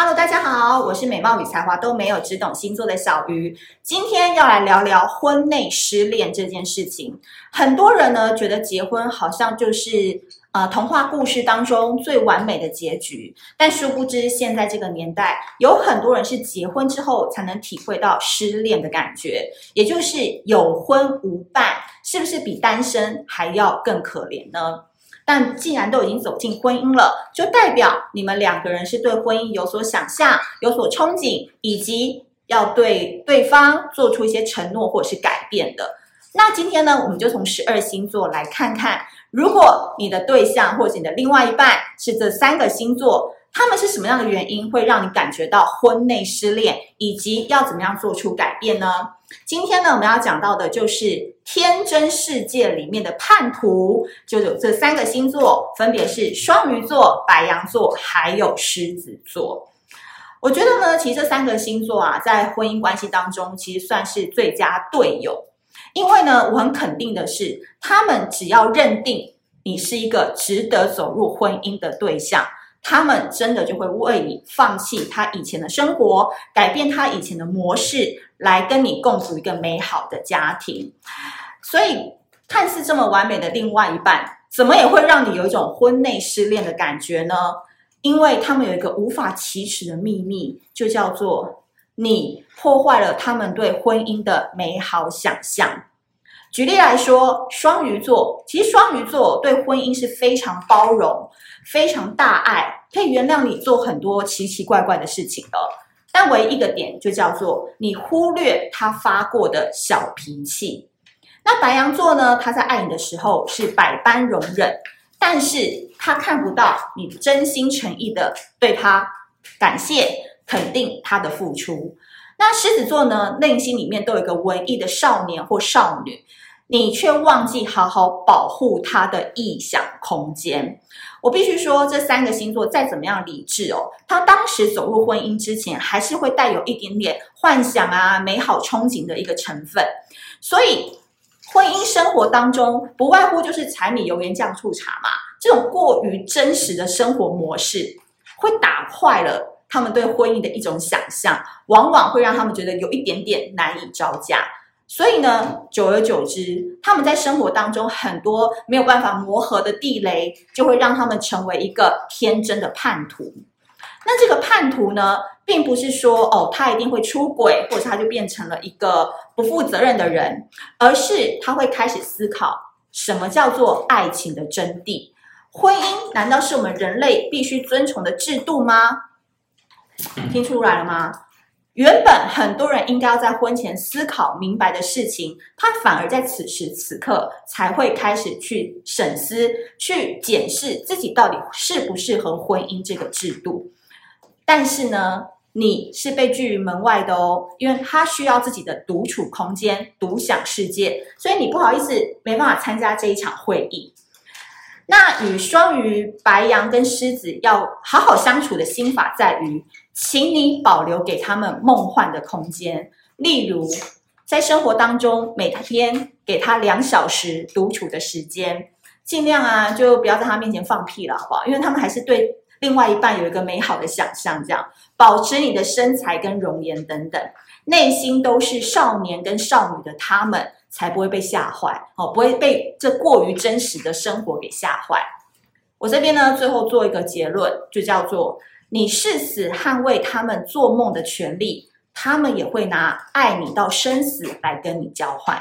Hello，大家好，我是美貌与才华都没有，只懂星座的小鱼。今天要来聊聊婚内失恋这件事情。很多人呢觉得结婚好像就是呃童话故事当中最完美的结局，但殊不知现在这个年代有很多人是结婚之后才能体会到失恋的感觉，也就是有婚无伴，是不是比单身还要更可怜呢？但既然都已经走进婚姻了，就代表你们两个人是对婚姻有所想象、有所憧憬，以及要对对方做出一些承诺或者是改变的。那今天呢，我们就从十二星座来看看，如果你的对象或者你的另外一半是这三个星座，他们是什么样的原因会让你感觉到婚内失恋，以及要怎么样做出改变呢？今天呢，我们要讲到的就是天真世界里面的叛徒，就有这三个星座，分别是双鱼座、白羊座，还有狮子座。我觉得呢，其实这三个星座啊，在婚姻关系当中，其实算是最佳队友，因为呢，我很肯定的是，他们只要认定你是一个值得走入婚姻的对象。他们真的就会为你放弃他以前的生活，改变他以前的模式，来跟你共组一个美好的家庭。所以，看似这么完美的另外一半，怎么也会让你有一种婚内失恋的感觉呢？因为他们有一个无法启齿的秘密，就叫做你破坏了他们对婚姻的美好想象。举例来说，双鱼座，其实双鱼座对婚姻是非常包容、非常大爱，可以原谅你做很多奇奇怪怪的事情的。但唯一一个点就叫做你忽略他发过的小脾气。那白羊座呢？他在爱你的时候是百般容忍，但是他看不到你真心诚意的对他感谢、肯定他的付出。那狮子座呢？内心里面都有一个文艺的少年或少女，你却忘记好好保护他的臆想空间。我必须说，这三个星座再怎么样理智哦，他当时走入婚姻之前，还是会带有一点点幻想啊、美好憧憬的一个成分。所以，婚姻生活当中不外乎就是柴米油盐酱醋茶嘛，这种过于真实的生活模式，会打坏了。他们对婚姻的一种想象，往往会让他们觉得有一点点难以招架。所以呢，久而久之，他们在生活当中很多没有办法磨合的地雷，就会让他们成为一个天真的叛徒。那这个叛徒呢，并不是说哦，他一定会出轨，或者他就变成了一个不负责任的人，而是他会开始思考什么叫做爱情的真谛。婚姻难道是我们人类必须遵从的制度吗？听出来了吗？原本很多人应该要在婚前思考明白的事情，他反而在此时此刻才会开始去审思、去检视自己到底适不适合婚姻这个制度。但是呢，你是被拒于门外的哦，因为他需要自己的独处空间、独享世界，所以你不好意思没办法参加这一场会议。那与双鱼、白羊跟狮子要好好相处的心法在于，请你保留给他们梦幻的空间。例如，在生活当中，每天给他两小时独处的时间，尽量啊，就不要在他面前放屁了，好不好？因为他们还是对另外一半有一个美好的想象，这样保持你的身材跟容颜等等，内心都是少年跟少女的他们。才不会被吓坏，哦，不会被这过于真实的生活给吓坏。我这边呢，最后做一个结论，就叫做：你誓死捍卫他们做梦的权利，他们也会拿爱你到生死来跟你交换。